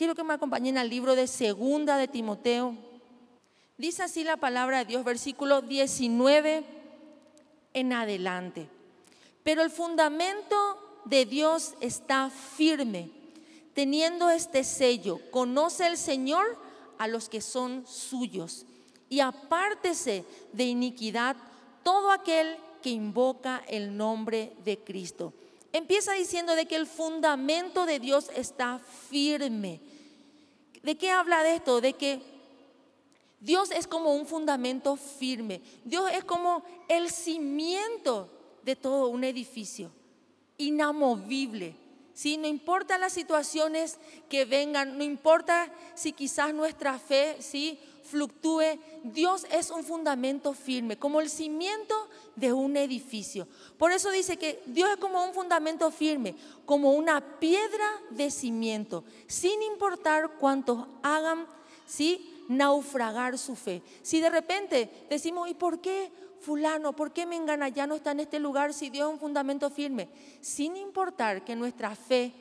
Quiero que me acompañen al libro de Segunda de Timoteo. Dice así la palabra de Dios, versículo 19 en adelante. Pero el fundamento de Dios está firme, teniendo este sello. Conoce el Señor a los que son suyos. Y apártese de iniquidad todo aquel que invoca el nombre de Cristo. Empieza diciendo de que el fundamento de Dios está firme. ¿De qué habla de esto? De que Dios es como un fundamento firme. Dios es como el cimiento de todo un edificio, inamovible. ¿sí? No importa las situaciones que vengan, no importa si quizás nuestra fe ¿sí? Fluctúe, Dios es un fundamento firme, como el cimiento de un edificio. Por eso dice que Dios es como un fundamento firme, como una piedra de cimiento, sin importar cuántos hagan, ¿sí? naufragar su fe. Si de repente decimos, ¿y por qué fulano, por qué Mengana ya no está en este lugar si Dios es un fundamento firme? Sin importar que nuestra fe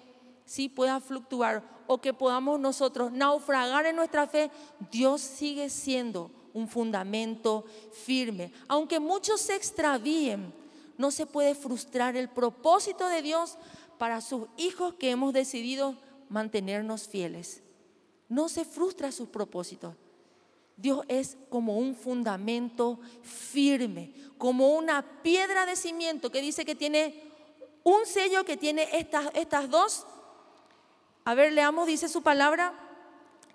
sí pueda fluctuar o que podamos nosotros naufragar en nuestra fe, Dios sigue siendo un fundamento firme. Aunque muchos se extravíen, no se puede frustrar el propósito de Dios para sus hijos que hemos decidido mantenernos fieles. No se frustra sus propósitos. Dios es como un fundamento firme, como una piedra de cimiento que dice que tiene un sello que tiene estas, estas dos. A ver, leamos, dice su palabra.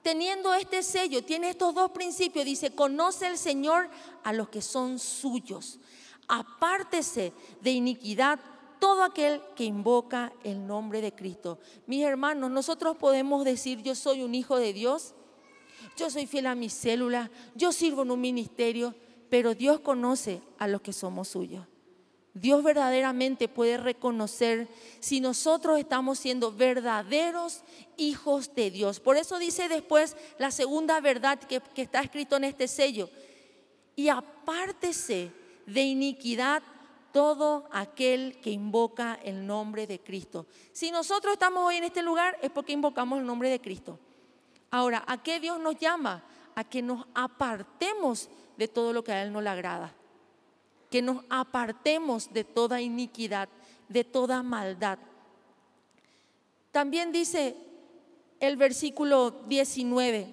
Teniendo este sello, tiene estos dos principios. Dice, conoce el Señor a los que son suyos. Apártese de iniquidad todo aquel que invoca el nombre de Cristo. Mis hermanos, nosotros podemos decir, yo soy un hijo de Dios yo soy fiel a mi célula, yo sirvo en un ministerio, pero Dios conoce a los que somos suyos. Dios verdaderamente puede reconocer si nosotros estamos siendo verdaderos hijos de Dios. Por eso dice después la segunda verdad que, está escrito en este sello. Y apártese de iniquidad todo aquel que invoca el nombre de Cristo. Si nosotros estamos hoy en este lugar es porque invocamos el nombre de Cristo. Ahora, ¿a qué Dios nos llama? A que nos apartemos de todo lo que a Él no le agrada. Que nos apartemos de toda iniquidad, de toda maldad. También dice el versículo 19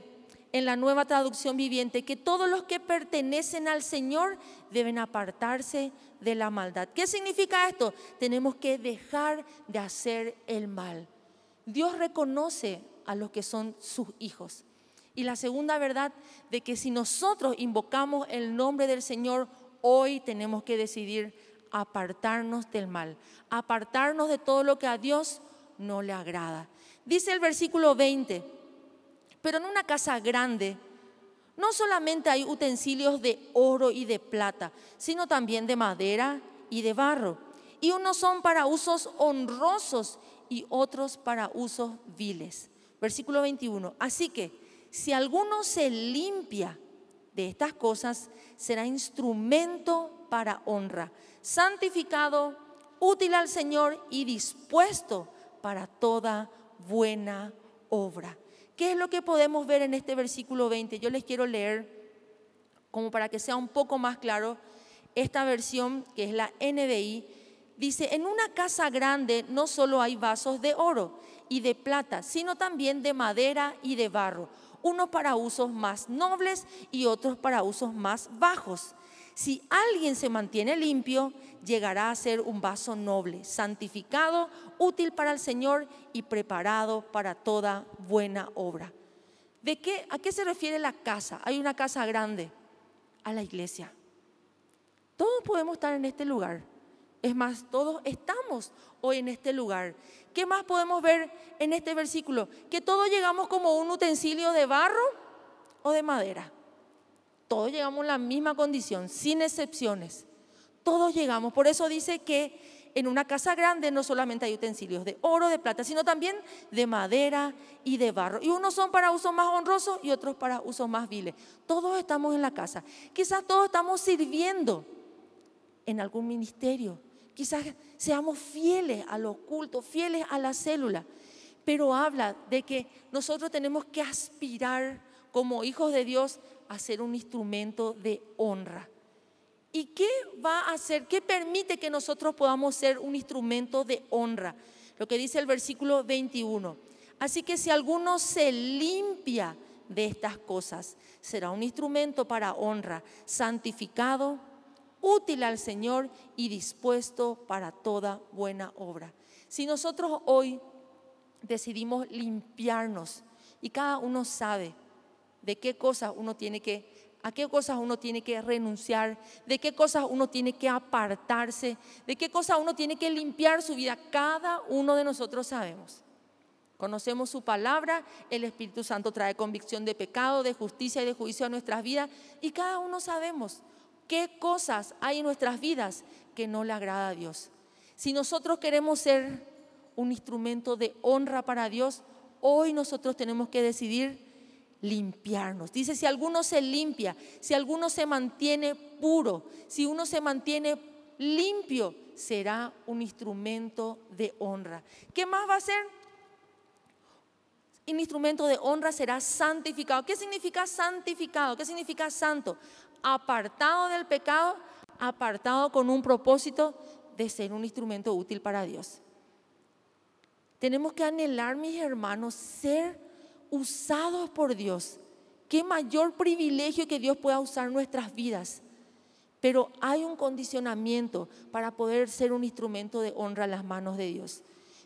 en la nueva traducción viviente que todos los que pertenecen al Señor deben apartarse de la maldad. ¿Qué significa esto? Tenemos que dejar de hacer el mal. Dios reconoce a los que son sus hijos. Y la segunda verdad de que si nosotros invocamos el nombre del Señor, hoy tenemos que decidir apartarnos del mal, apartarnos de todo lo que a Dios no le agrada. Dice el versículo 20, pero en una casa grande no solamente hay utensilios de oro y de plata, sino también de madera y de barro. Y unos son para usos honrosos y otros para usos viles. Versículo 21. Así que si alguno se limpia de estas cosas, será instrumento para honra, santificado, útil al Señor y dispuesto para toda buena obra. ¿Qué es lo que podemos ver en este versículo 20? Yo les quiero leer, como para que sea un poco más claro, esta versión que es la NBI. Dice, en una casa grande no solo hay vasos de oro y de plata, sino también de madera y de barro, unos para usos más nobles y otros para usos más bajos. Si alguien se mantiene limpio, llegará a ser un vaso noble, santificado, útil para el Señor y preparado para toda buena obra. ¿De qué, ¿A qué se refiere la casa? Hay una casa grande, a la iglesia. Todos podemos estar en este lugar. Es más, todos estamos hoy en este lugar. ¿Qué más podemos ver en este versículo? Que todos llegamos como un utensilio de barro o de madera. Todos llegamos en la misma condición, sin excepciones. Todos llegamos. Por eso dice que en una casa grande no solamente hay utensilios de oro, de plata, sino también de madera y de barro. Y unos son para uso más honroso y otros para uso más viles. Todos estamos en la casa. Quizás todos estamos sirviendo en algún ministerio, Quizás seamos fieles a lo oculto, fieles a la célula. pero habla de que nosotros tenemos que aspirar como hijos de Dios a ser un instrumento de honra. ¿Y qué va a hacer? ¿Qué permite que nosotros podamos ser un instrumento de honra? Lo que dice el versículo 21. Así que si alguno se limpia de estas cosas, será un instrumento para honra, santificado, útil al Señor y dispuesto para toda buena obra. Si nosotros hoy decidimos limpiarnos y cada uno sabe de qué cosas uno tiene que a qué cosas uno tiene que renunciar, de qué cosas uno tiene que apartarse, de qué cosas uno tiene que limpiar su vida. Cada uno de nosotros sabemos. Conocemos su palabra, el Espíritu Santo trae convicción de pecado, de justicia y de juicio a nuestras vidas y cada uno sabemos qué cosas hay en nuestras vidas que no le agrada a Dios. Si nosotros queremos ser un instrumento de honra para Dios, hoy nosotros tenemos que decidir limpiarnos. Dice, si alguno se limpia, si alguno se mantiene puro, si uno se mantiene limpio, será un instrumento de honra. ¿Qué más va a ser? Un instrumento de honra será santificado. ¿Qué significa santificado? ¿Qué significa santo? Apartado del pecado, apartado con un propósito de ser un instrumento útil para Dios. Tenemos que anhelar, mis hermanos, ser usados por Dios. Qué mayor privilegio que Dios pueda usar nuestras vidas. Pero hay un condicionamiento para poder ser un instrumento de honra en las manos de Dios.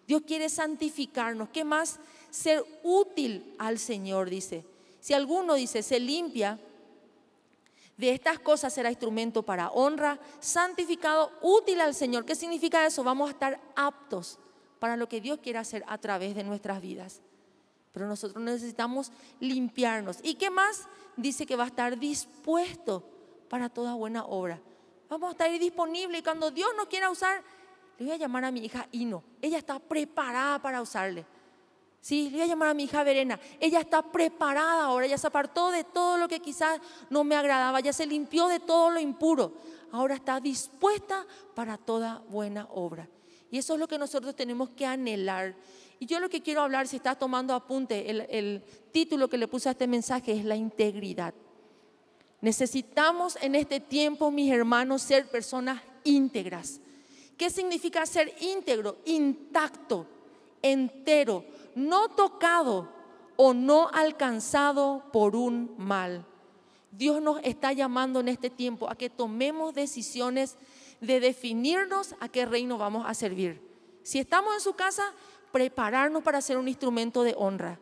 Dios quiere santificarnos. ¿Qué más? Ser útil al Señor, dice. Si alguno dice, se limpia, de estas cosas será instrumento para honra, santificado, útil al Señor. ¿Qué significa eso? Vamos a estar aptos para lo que Dios quiere hacer a través de nuestras vidas. Pero nosotros necesitamos limpiarnos. ¿Y qué más? Dice que va a estar dispuesto para toda buena obra. Vamos a estar disponibles y cuando Dios nos quiera usar, le voy a llamar a mi hija Ino. Ella está preparada para usarle. Sí, le voy a llamar a mi hija Verena. Ella está preparada ahora. Ella se apartó de todo lo que quizás no me agradaba. Ya se limpió de todo lo impuro. Ahora está dispuesta para toda buena obra. Y eso es lo que nosotros tenemos que anhelar y yo lo que quiero hablar, si estás tomando apunte, el, título que le puse a este mensaje es la integridad. Necesitamos en este tiempo, mis hermanos, ser personas íntegras. ¿Qué significa ser íntegro? Intacto, entero, no tocado o no alcanzado por un mal. Dios nos está llamando en este tiempo a que tomemos decisiones de definirnos a qué reino vamos a servir. Si estamos en su casa, prepararnos para ser un instrumento de honra.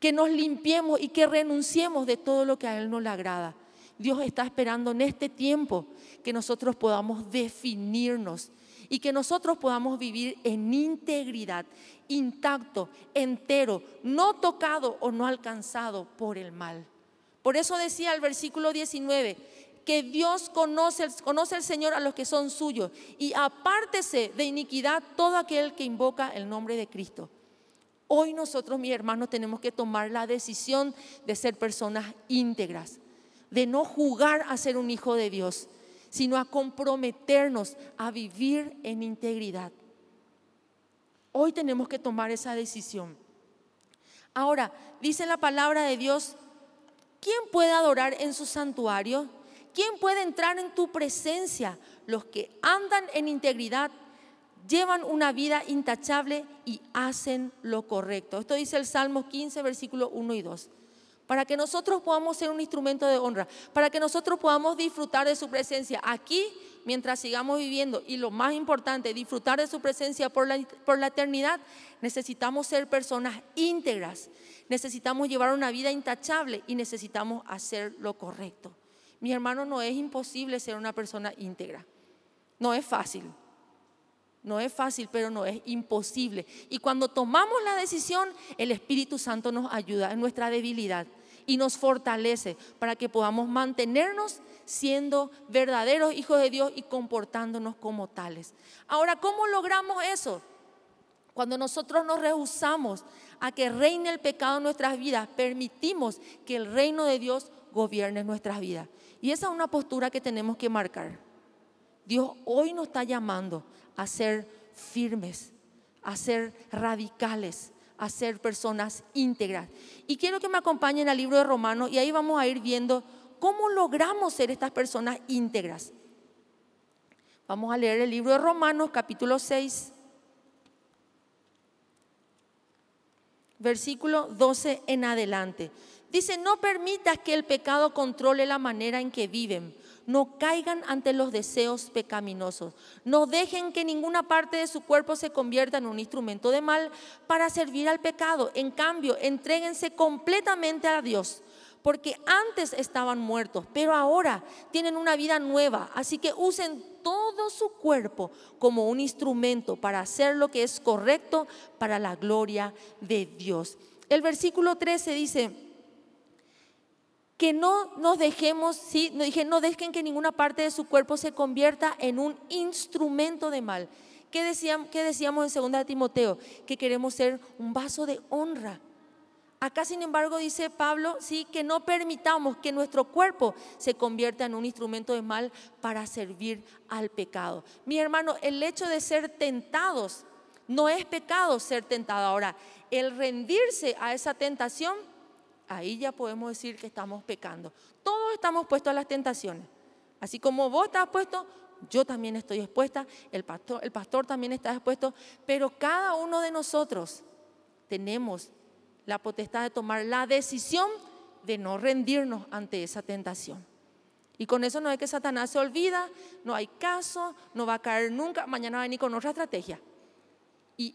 Que nos limpiemos y que renunciemos de todo lo que a Él no le agrada. Dios está esperando en este tiempo que nosotros podamos definirnos y que nosotros podamos vivir en integridad, intacto, entero, no tocado o no alcanzado por el mal. Por eso decía el versículo 19, que Dios conoce, conoce el Señor a los que son suyos y apártese de iniquidad todo aquel que invoca el nombre de Cristo. Hoy nosotros, mis hermanos, tenemos que tomar la decisión de ser personas íntegras, de no jugar a ser un hijo de Dios, sino a comprometernos a vivir en integridad. Hoy tenemos que tomar esa decisión. Ahora, dice la palabra de Dios, ¿quién puede adorar en su santuario? ¿Quién puede entrar en tu presencia? Los que andan en integridad, llevan una vida intachable y hacen lo correcto. Esto dice el Salmo 15, versículo 1 y 2. Para que nosotros podamos ser un instrumento de honra, para que nosotros podamos disfrutar de su presencia aquí mientras sigamos viviendo y lo más importante, disfrutar de su presencia por la, por la eternidad, necesitamos ser personas íntegras, necesitamos llevar una vida intachable y necesitamos hacer lo correcto. Mi hermano, no es imposible ser una persona íntegra. No es fácil. No es fácil, pero no es imposible. Y cuando tomamos la decisión, el Espíritu Santo nos ayuda en nuestra debilidad y nos fortalece para que podamos mantenernos siendo verdaderos hijos de Dios y comportándonos como tales. Ahora, ¿cómo logramos eso? Cuando nosotros nos rehusamos a que reine el pecado en nuestras vidas, permitimos que el reino de Dios gobierne nuestras vidas. Y esa es una postura que tenemos que marcar. Dios hoy nos está llamando a ser firmes, a ser radicales, a ser personas íntegras. Y quiero que me acompañen al libro de Romanos y ahí vamos a ir viendo cómo logramos ser estas personas íntegras. Vamos a leer el libro de Romanos capítulo 6, versículo 12 en adelante. Dice, no permitas que el pecado controle la manera en que viven. No caigan ante los deseos pecaminosos. No dejen que ninguna parte de su cuerpo se convierta en un instrumento de mal para servir al pecado. En cambio, entréguense completamente a Dios porque antes estaban muertos, pero ahora tienen una vida nueva. Así que usen todo su cuerpo como un instrumento para hacer lo que es correcto para la gloria de Dios. El versículo 13 dice, que no nos dejemos, sí, dije, no dejen que ninguna parte de su cuerpo se convierta en un instrumento de mal. ¿Qué decíamos, qué decíamos en 2 Timoteo? Que queremos ser un vaso de honra Acá, sin embargo, dice Pablo, sí, que no permitamos que nuestro cuerpo se convierta en un instrumento de mal para servir al pecado. Mi hermano, el hecho de ser tentados no es pecado ser tentado. Ahora, el rendirse a esa tentación, ahí ya podemos decir que estamos pecando. Todos estamos puestos a las tentaciones. Así como vos estás puesto, yo también estoy expuesta, el pastor, el pastor también está expuesto, pero cada uno de nosotros tenemos la potestad de tomar la decisión de no rendirnos ante esa tentación. Y con eso no es que Satanás se olvida, no hay caso, no va a caer nunca, mañana va a venir con otra estrategia. Y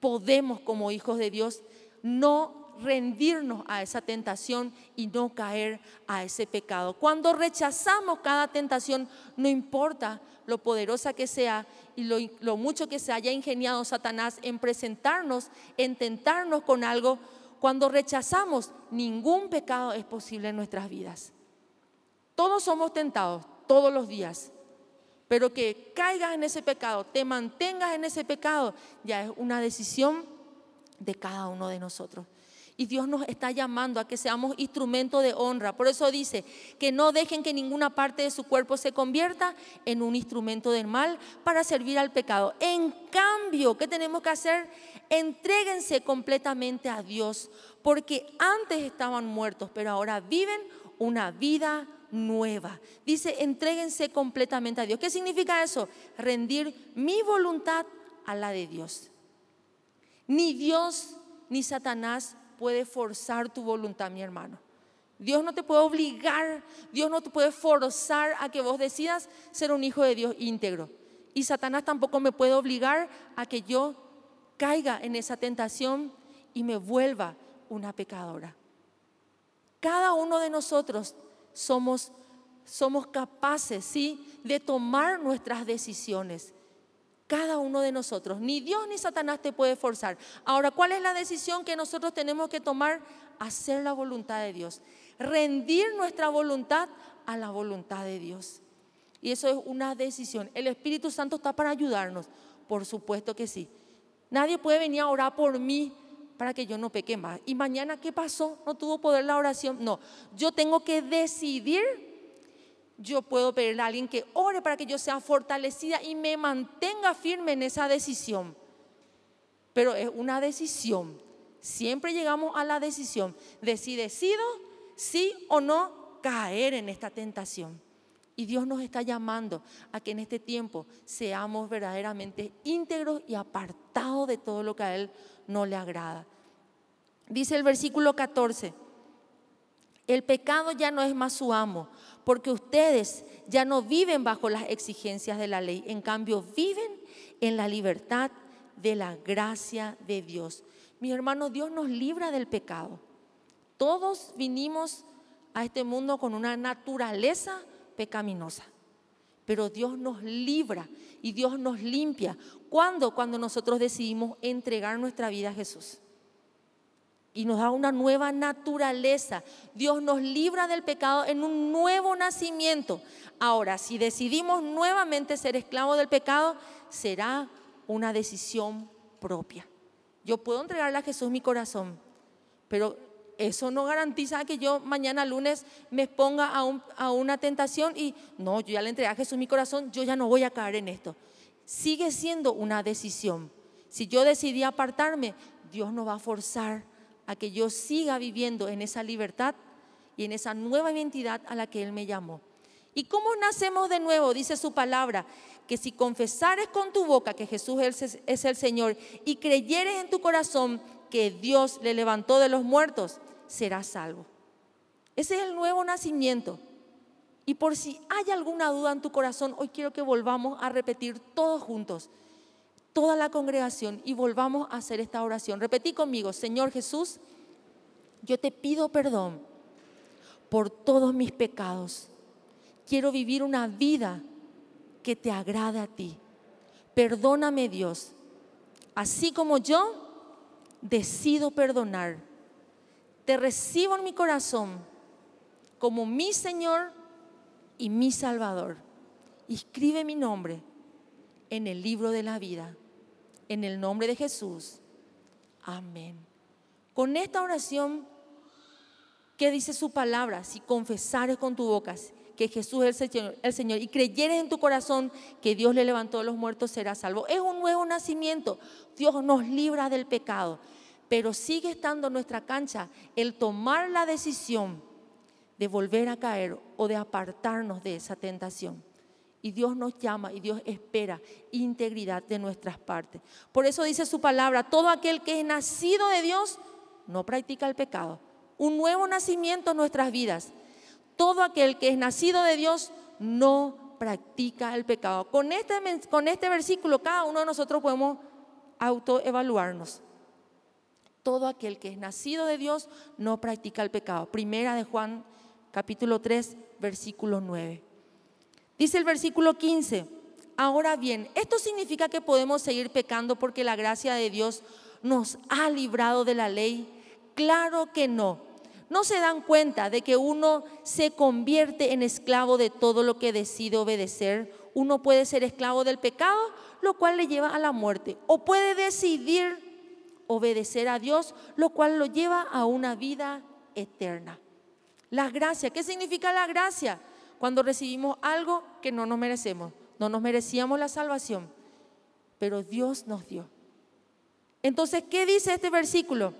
podemos como hijos de Dios no rendirnos a esa tentación y no caer a ese pecado. Cuando rechazamos cada tentación, no importa lo poderosa que sea y lo, mucho que se haya ingeniado Satanás en presentarnos, en tentarnos con algo, cuando rechazamos, ningún pecado es posible en nuestras vidas. Todos somos tentados, todos los días. Pero que caigas en ese pecado, te mantengas en ese pecado, ya es una decisión de cada uno de nosotros. Y Dios nos está llamando a que seamos instrumento de honra. Por eso dice que no dejen que ninguna parte de su cuerpo se convierta en un instrumento del mal para servir al pecado. En cambio, ¿qué tenemos que hacer? Entréguense completamente a Dios, porque antes estaban muertos, pero ahora viven una vida nueva. Dice, entréguense completamente a Dios. ¿Qué significa eso? Rendir mi voluntad a la de Dios. Ni Dios ni Satanás puede forzar tu voluntad, mi hermano. Dios no te puede obligar, Dios no te puede forzar a que vos decidas ser un hijo de Dios íntegro. Y Satanás tampoco me puede obligar a que yo caiga en esa tentación y me vuelva una pecadora. Cada uno de nosotros somos, somos capaces, ¿sí?, de tomar nuestras decisiones. Cada uno de nosotros. Ni Dios ni Satanás te puede forzar. Ahora, ¿cuál es la decisión que nosotros tenemos que tomar? Hacer la voluntad de Dios. Rendir nuestra voluntad a la voluntad de Dios. Y eso es una decisión. El Espíritu Santo está para ayudarnos. Por supuesto que sí. Nadie puede venir a orar por mí para que yo no peque más. Y mañana, ¿qué pasó? No tuvo poder la oración. No, yo tengo que decidir yo puedo pedirle a alguien que ore para que yo sea fortalecida y me mantenga firme en esa decisión. Pero es una decisión. Siempre llegamos a la decisión de si decido, sí o no, caer en esta tentación. Y Dios nos está llamando a que en este tiempo seamos verdaderamente íntegros y apartados de todo lo que a Él no le agrada. Dice el versículo 14, el pecado ya no es más su amo, porque ustedes ya no viven bajo las exigencias de la ley, en cambio viven en la libertad de la gracia de Dios. Mi hermano, Dios nos libra del pecado. Todos vinimos a este mundo con una naturaleza pecaminosa, pero Dios nos libra y Dios nos limpia. ¿Cuándo? Cuando nosotros decidimos entregar nuestra vida a Jesús y nos da una nueva naturaleza. Dios nos libra del pecado en un nuevo nacimiento. Ahora, si decidimos nuevamente ser esclavos del pecado, será una decisión propia. Yo puedo entregarle a Jesús mi corazón, pero eso no garantiza que yo mañana lunes me exponga a, a una tentación y no, yo ya le entregué a Jesús mi corazón, yo ya no voy a caer en esto. Sigue siendo una decisión Si yo decidí apartarme, Dios no va a forzar a que yo siga viviendo en esa libertad y en esa nueva identidad a la que Él me llamó. ¿Y cómo nacemos de nuevo? Dice su palabra, que si confesares con tu boca que Jesús es el Señor y creyeres en tu corazón que Dios le levantó de los muertos, serás salvo. Ese es el nuevo nacimiento. Y por si hay alguna duda en tu corazón, hoy quiero que volvamos a repetir todos juntos, toda la congregación, y volvamos a hacer esta oración. Repetí conmigo, Señor Jesús, yo te pido perdón por todos mis pecados. Quiero vivir una vida que te agrade a ti. Perdóname Dios, así como yo decido perdonar. Te recibo en mi corazón como mi Señor y mi Salvador. Escribe mi nombre en el libro de la vida, en el nombre de Jesús. Amén. Con esta oración, ¿qué dice su palabra? Si confesares con tu boca que Jesús es el Señor, el Señor y creyeres en tu corazón que Dios le levantó de los muertos, serás salvo. Es un nuevo nacimiento. Dios nos libra del pecado, pero sigue estando en nuestra cancha el tomar la decisión de volver a caer o de apartarnos de esa tentación. Y Dios nos llama y Dios espera integridad de nuestras partes. Por eso dice su palabra, todo aquel que es nacido de Dios no practica el pecado. Un nuevo nacimiento en nuestras vidas. Todo aquel que es nacido de Dios no practica el pecado. Con este, con este versículo cada uno de nosotros podemos autoevaluarnos. Todo aquel que es nacido de Dios no practica el pecado. Primera de Juan capítulo 3, versículo 9. Dice el versículo 15, ahora bien, ¿esto significa que podemos seguir pecando porque la gracia de Dios nos ha librado de la ley? Claro que no. ¿No se dan cuenta de que uno se convierte en esclavo de todo lo que decide obedecer? Uno puede ser esclavo del pecado, lo cual le lleva a la muerte, o puede decidir obedecer a Dios, lo cual lo lleva a una vida eterna. La gracia, ¿qué significa la gracia? Cuando recibimos algo que no nos merecemos, no nos merecíamos la salvación, pero Dios nos dio. Entonces, ¿qué dice este versículo?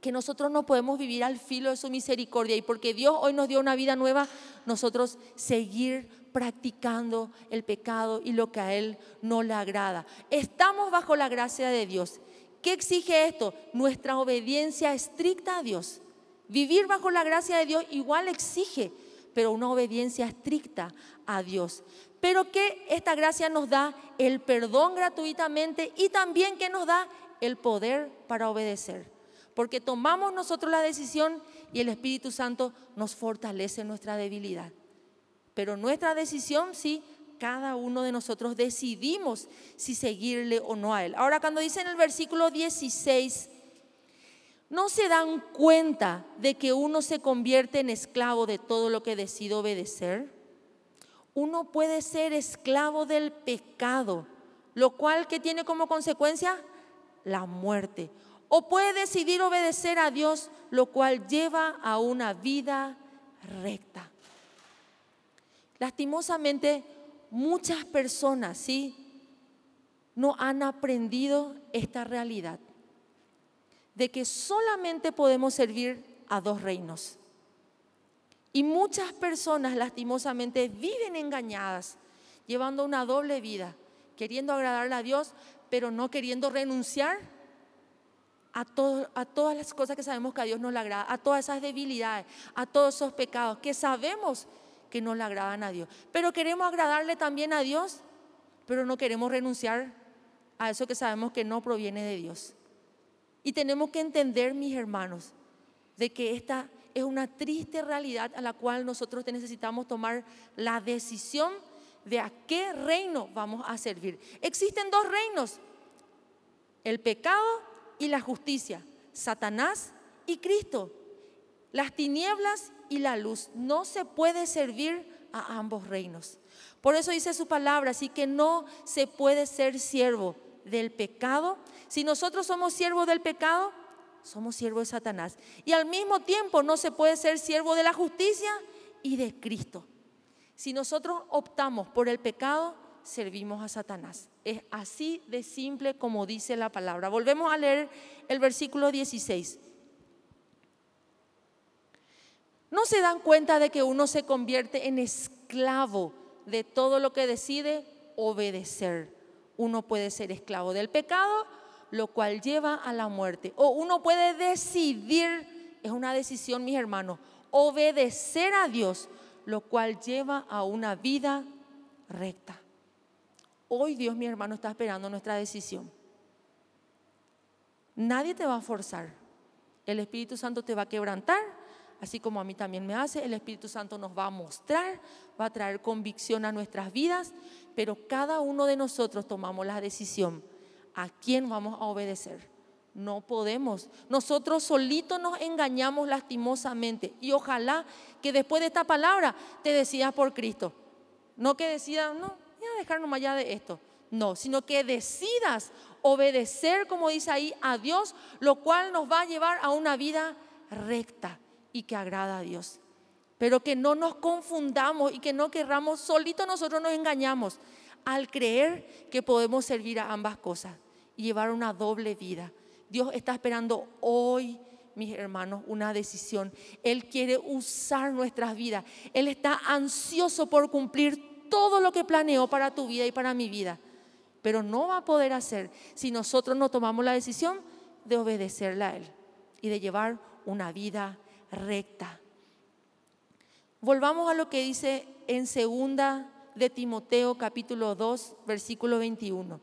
Que nosotros no podemos vivir al filo de su misericordia y porque Dios hoy nos dio una vida nueva, nosotros seguir practicando el pecado y lo que a Él no le agrada. Estamos bajo la gracia de Dios. ¿Qué exige esto? Nuestra obediencia estricta a Dios. Vivir bajo la gracia de Dios igual exige, pero una obediencia estricta a Dios. Pero que esta gracia nos da el perdón gratuitamente y también que nos da el poder para obedecer. Porque tomamos nosotros la decisión y el Espíritu Santo nos fortalece nuestra debilidad. Pero nuestra decisión sí, cada uno de nosotros decidimos si seguirle o no a Él. Ahora cuando dice en el versículo 16, ¿No se dan cuenta de que uno se convierte en esclavo de todo lo que decide obedecer? Uno puede ser esclavo del pecado, lo cual que tiene como consecuencia la muerte. O puede decidir obedecer a Dios, lo cual lleva a una vida recta. Lastimosamente, muchas personas, ¿sí? No han aprendido esta realidad de que solamente podemos servir a dos reinos. Y muchas personas lastimosamente viven engañadas, llevando una doble vida, queriendo agradarle a Dios, pero no queriendo renunciar a, todas las cosas que sabemos que a Dios no le agrada, a todas esas debilidades, a todos esos pecados que sabemos que no le agradan a Dios. Pero queremos agradarle también a Dios, pero no queremos renunciar a eso que sabemos que no proviene de Dios. Y tenemos que entender, mis hermanos, de que esta es una triste realidad a la cual nosotros necesitamos tomar la decisión de a qué reino vamos a servir. Existen dos reinos, el pecado y la justicia, Satanás y Cristo, las tinieblas y la luz. No se puede servir a ambos reinos. Por eso dice su palabra, así que no se puede ser siervo del pecado si nosotros somos siervos del pecado, somos siervos de Satanás. Y al mismo tiempo no se puede ser siervo de la justicia y de Cristo. Si nosotros optamos por el pecado, servimos a Satanás. Es así de simple como dice la palabra. Volvemos a leer el versículo 16. ¿No se dan cuenta de que uno se convierte en esclavo de todo lo que decide obedecer? Uno puede ser esclavo del pecado, lo cual lleva a la muerte. O uno puede decidir, es una decisión, mis hermanos, obedecer a Dios, lo cual lleva a una vida recta. Hoy Dios, mi hermano, está esperando nuestra decisión. Nadie te va a forzar. El Espíritu Santo te va a quebrantar, así como a mí también me hace. El Espíritu Santo nos va a mostrar, va a traer convicción a nuestras vidas, pero cada uno de nosotros tomamos la decisión a quién vamos a obedecer. No podemos. Nosotros solitos nos engañamos lastimosamente. Y ojalá que después de esta palabra te decidas por Cristo. No que decidas, no, voy a dejar nomás ya de esto. No, sino que decidas obedecer, como dice ahí, a Dios, lo cual nos va a llevar a una vida recta y que agrada a Dios. Pero que no nos confundamos y que no querramos, solito nosotros nos engañamos al creer que podemos servir a ambas cosas y llevar una doble vida. Dios está esperando hoy, mis hermanos, una decisión. Él quiere usar nuestras vidas. Él está ansioso por cumplir todo lo que planeó para tu vida y para mi vida. Pero no va a poder hacer si nosotros no tomamos la decisión de obedecerle a Él y de llevar una vida recta. Volvamos a lo que dice en segunda de Timoteo capítulo 2, versículo 21.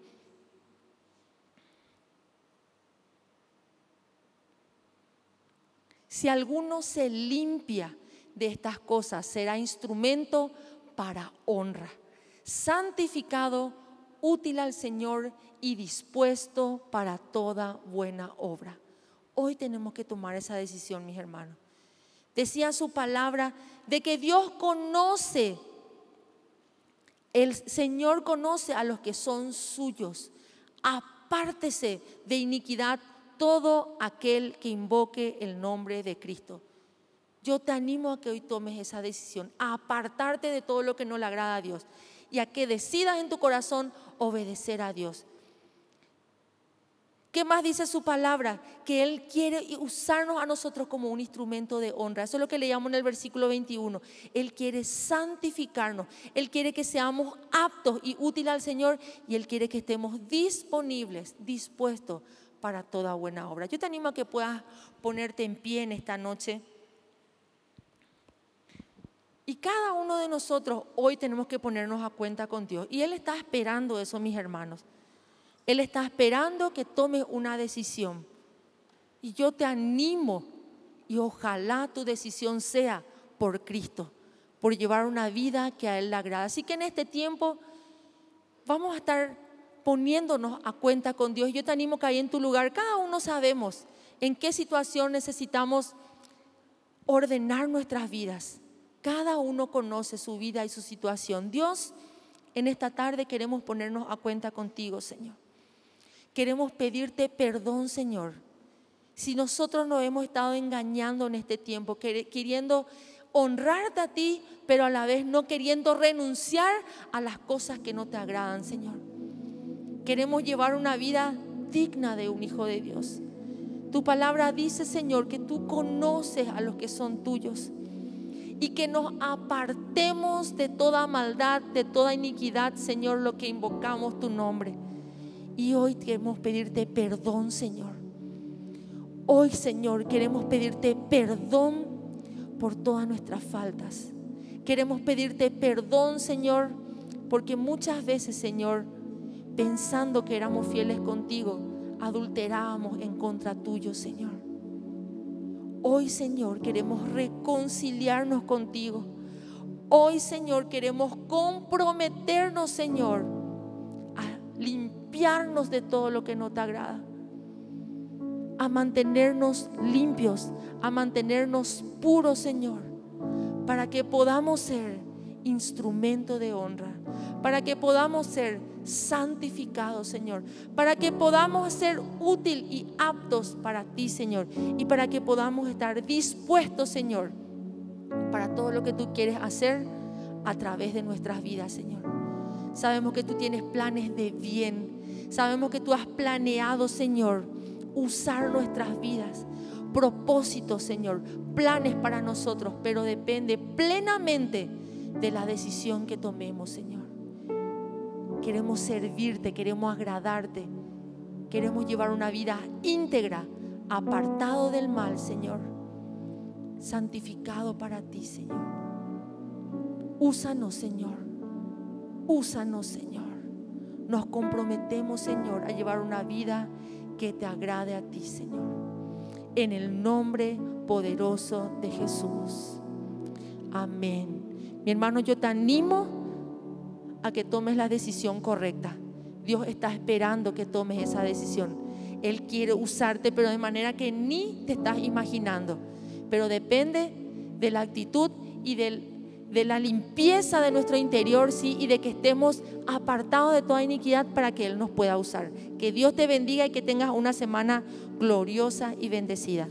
Si alguno se limpia de estas cosas, será instrumento para honra, santificado, útil al Señor y dispuesto para toda buena obra. Hoy tenemos que tomar esa decisión, mis hermanos. Decía su palabra de que Dios conoce, el Señor conoce a los que son suyos. Apártese de iniquidad todo aquel que invoque el nombre de Cristo. Yo te animo a que hoy tomes esa decisión, a apartarte de todo lo que no le agrada a Dios y a que decidas en tu corazón obedecer a Dios. ¿Qué más dice su palabra? Que Él quiere usarnos a nosotros como un instrumento de honra. Eso es lo que leíamos en el versículo 21. Él quiere santificarnos. Él quiere que seamos aptos y útiles al Señor. Y Él quiere que estemos disponibles, dispuestos para toda buena obra. Yo te animo a que puedas ponerte en pie en esta noche. Y cada uno de nosotros hoy tenemos que ponernos a cuenta con Dios. Y Él está esperando eso, mis hermanos. Él está esperando que tomes una decisión. Y yo te animo y ojalá tu decisión sea por Cristo, por llevar una vida que a Él le agrada. Así que en este tiempo vamos a estar poniéndonos a cuenta con Dios. Yo te animo que ahí en tu lugar, cada uno sabemos en qué situación necesitamos ordenar nuestras vidas. Cada uno conoce su vida y su situación. Dios, en esta tarde queremos ponernos a cuenta contigo, Señor. Queremos pedirte perdón, Señor. Si nosotros nos hemos estado engañando en este tiempo, queriendo honrarte a ti, pero a la vez no queriendo renunciar a las cosas que no te agradan, Señor. Queremos llevar una vida digna de un hijo de Dios. Tu palabra dice, Señor, que tú conoces a los que son tuyos y que nos apartemos de toda maldad, de toda iniquidad, Señor, lo que invocamos tu nombre. Y hoy queremos pedirte perdón, Señor. Hoy, Señor, queremos pedirte perdón por todas nuestras faltas. Queremos pedirte perdón, Señor, porque muchas veces, Señor, pensando que éramos fieles contigo, adulterábamos en contra tuyo, Señor. Hoy, Señor, queremos reconciliarnos contigo. Hoy, Señor, queremos comprometernos, Señor, a de todo lo que no te agrada. A mantenernos limpios, a mantenernos puros, Señor, para que podamos ser instrumento de honra, para que podamos ser santificados, Señor, para que podamos ser útil y aptos para ti, Señor, y para que podamos estar dispuestos, Señor, para todo lo que tú quieres hacer a través de nuestras vidas, Señor. Sabemos que tú tienes planes de bien. Sabemos que tú has planeado, Señor, usar nuestras vidas. Propósitos, Señor, planes para nosotros, pero depende plenamente de la decisión que tomemos, Señor. Queremos servirte, queremos agradarte, queremos llevar una vida íntegra, apartado del mal, Señor, santificado para ti, Señor. Úsanos, Señor. Úsanos, Señor. Nos comprometemos, Señor, a llevar una vida que te agrade a ti, Señor. En el nombre poderoso de Jesús. Amén. Mi hermano, yo te animo a que tomes la decisión correcta. Dios está esperando que tomes esa decisión. Él quiere usarte, pero de manera que ni te estás imaginando. Pero depende de la actitud y del de la limpieza de nuestro interior, sí, y de que estemos apartados de toda iniquidad para que Él nos pueda usar. Que Dios te bendiga y que tengas una semana gloriosa y bendecida.